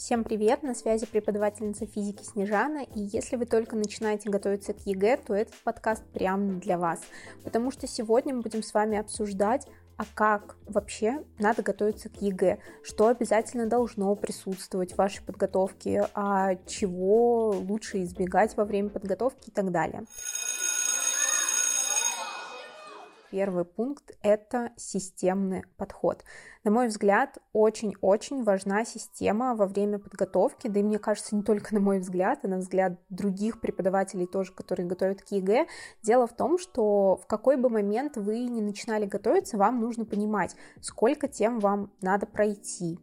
Всем привет, на связи преподавательница физики Снежана, и если вы только начинаете готовиться к ЕГЭ, то этот подкаст прямо для вас, потому что сегодня мы будем с вами обсуждать, а как вообще надо готовиться к ЕГЭ, что обязательно должно присутствовать в вашей подготовке, а чего лучше избегать во время подготовки и так далее. Первый пункт – это системный подход. На мой взгляд, очень-очень важна система во время подготовки, да и мне кажется, не только на мой взгляд, а на взгляд других преподавателей тоже, которые готовят к ЕГЭ. Дело в том, что в какой бы момент вы не начинали готовиться, вам нужно понимать, сколько тем вам надо пройти,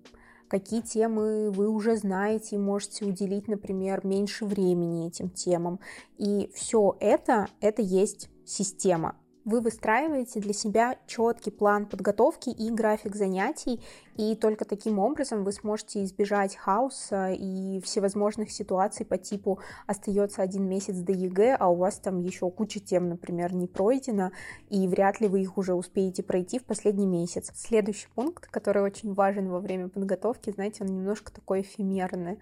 какие темы вы уже знаете и можете уделить, например, меньше времени этим темам. И все это, это есть система вы выстраиваете для себя четкий план подготовки и график занятий, и только таким образом вы сможете избежать хаоса и всевозможных ситуаций по типу остается один месяц до ЕГЭ, а у вас там еще куча тем, например, не пройдена, и вряд ли вы их уже успеете пройти в последний месяц. Следующий пункт, который очень важен во время подготовки, знаете, он немножко такой эфемерный.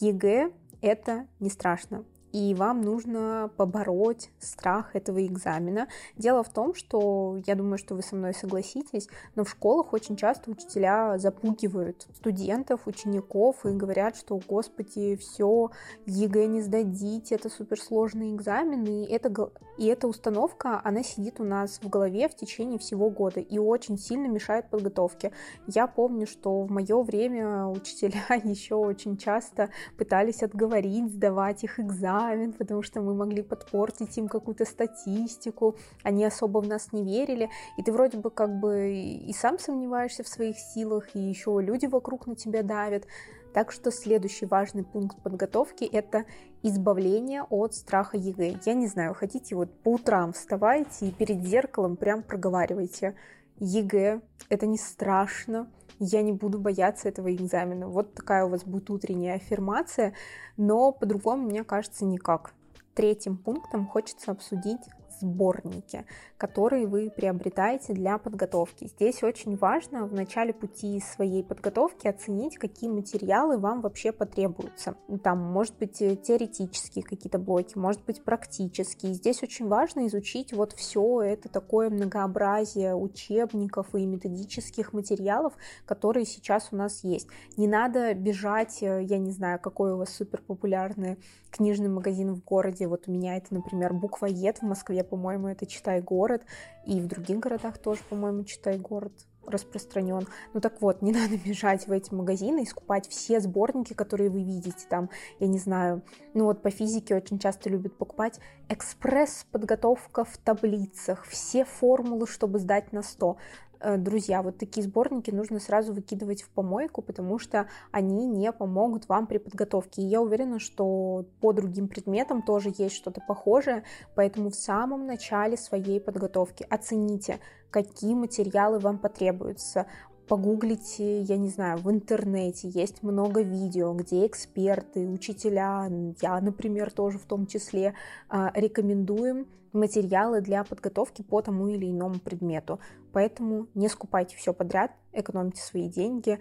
ЕГЭ — это не страшно и вам нужно побороть страх этого экзамена. Дело в том, что я думаю, что вы со мной согласитесь, но в школах очень часто учителя запугивают студентов, учеников и говорят, что, господи, все, ЕГЭ не сдадите, это суперсложный экзамен, и, это, и эта установка, она сидит у нас в голове в течение всего года и очень сильно мешает подготовке. Я помню, что в мое время учителя еще очень часто пытались отговорить сдавать их экзамен, экзамен, потому что мы могли подпортить им какую-то статистику, они особо в нас не верили, и ты вроде бы как бы и сам сомневаешься в своих силах, и еще люди вокруг на тебя давят. Так что следующий важный пункт подготовки – это избавление от страха ЕГЭ. Я не знаю, хотите вот по утрам вставайте и перед зеркалом прям проговаривайте ЕГЭ – это не страшно, я не буду бояться этого экзамена. Вот такая у вас будет утренняя аффирмация, но по-другому, мне кажется, никак. Третьим пунктом хочется обсудить сборники, которые вы приобретаете для подготовки. Здесь очень важно в начале пути своей подготовки оценить, какие материалы вам вообще потребуются. Там, может быть, э, теоретические какие-то блоки, может быть, практические. Здесь очень важно изучить вот все это такое многообразие учебников и методических материалов, которые сейчас у нас есть. Не надо бежать, э, я не знаю, какой у вас супер популярный книжный магазин в городе. Вот у меня это, например, буквоед в Москве по-моему, это «Читай город», и в других городах тоже, по-моему, «Читай город» распространен. Ну так вот, не надо бежать в эти магазины и скупать все сборники, которые вы видите там, я не знаю, ну вот по физике очень часто любят покупать экспресс-подготовка в таблицах, все формулы, чтобы сдать на 100. Э, друзья, вот такие сборники нужно сразу выкидывать в помойку, потому что они не помогут вам при подготовке. И я уверена, что по другим предметам тоже есть что-то похожее, поэтому в самом начале своей подготовки оцените, какие материалы вам потребуются, погуглите, я не знаю, в интернете есть много видео, где эксперты, учителя, я, например, тоже в том числе, а, рекомендуем материалы для подготовки по тому или иному предмету. Поэтому не скупайте все подряд, экономьте свои деньги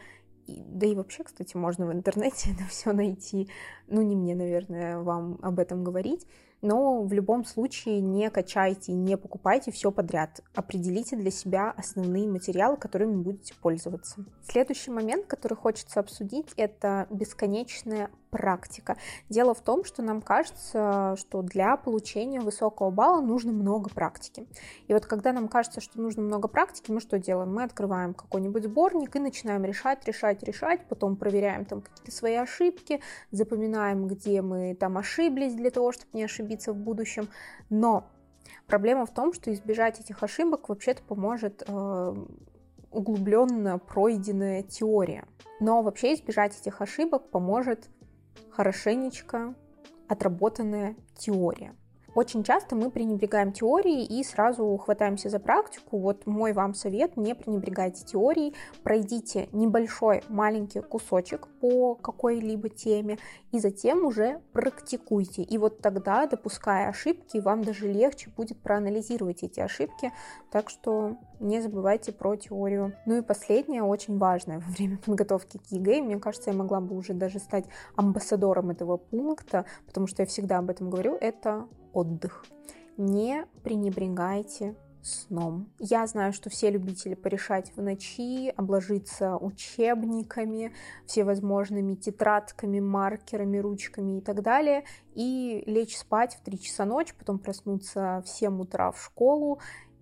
да и вообще, кстати, можно в интернете это все найти. Ну, не мне, наверное, вам об этом говорить. Но в любом случае не качайте, не покупайте все подряд. Определите для себя основные материалы, которыми будете пользоваться. Следующий момент, который хочется обсудить, это бесконечная практика. Дело в том, что нам кажется, что для получения высокого балла нужно много практики. И вот когда нам кажется, что нужно много практики, мы что делаем? Мы открываем какой-нибудь сборник и начинаем решать, решать, решать, потом проверяем там какие-то свои ошибки, запоминаем, где мы там ошиблись для того, чтобы не ошибиться в будущем. Но проблема в том, что избежать этих ошибок вообще-то поможет э, углубленно пройденная теория. Но вообще избежать этих ошибок поможет хорошенечко отработанная теория. Очень часто мы пренебрегаем теорией и сразу хватаемся за практику. Вот мой вам совет, не пренебрегайте теорией, пройдите небольшой маленький кусочек по какой-либо теме и затем уже практикуйте. И вот тогда, допуская ошибки, вам даже легче будет проанализировать эти ошибки. Так что не забывайте про теорию. Ну и последнее, очень важное во время подготовки к ЕГЭ, мне кажется, я могла бы уже даже стать амбассадором этого пункта, потому что я всегда об этом говорю, это отдых. Не пренебрегайте сном. Я знаю, что все любители порешать в ночи, обложиться учебниками, всевозможными тетрадками, маркерами, ручками и так далее, и лечь спать в 3 часа ночи, потом проснуться в 7 утра в школу,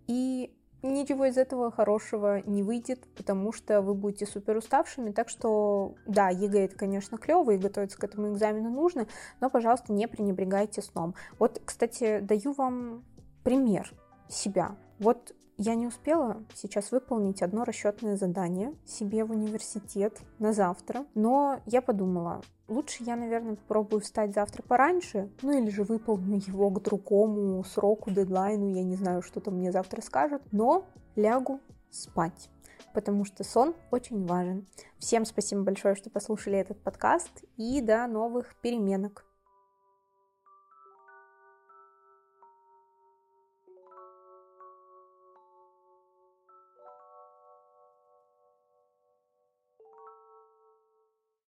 и ничего из этого хорошего не выйдет, потому что вы будете супер уставшими. Так что, да, ЕГЭ это, конечно, клево, и готовиться к этому экзамену нужно, но, пожалуйста, не пренебрегайте сном. Вот, кстати, даю вам пример себя. Вот я не успела сейчас выполнить одно расчетное задание себе в университет на завтра, но я подумала, лучше я, наверное, попробую встать завтра пораньше, ну или же выполню его к другому сроку, дедлайну, я не знаю, что там мне завтра скажут, но лягу спать потому что сон очень важен. Всем спасибо большое, что послушали этот подкаст, и до новых переменок.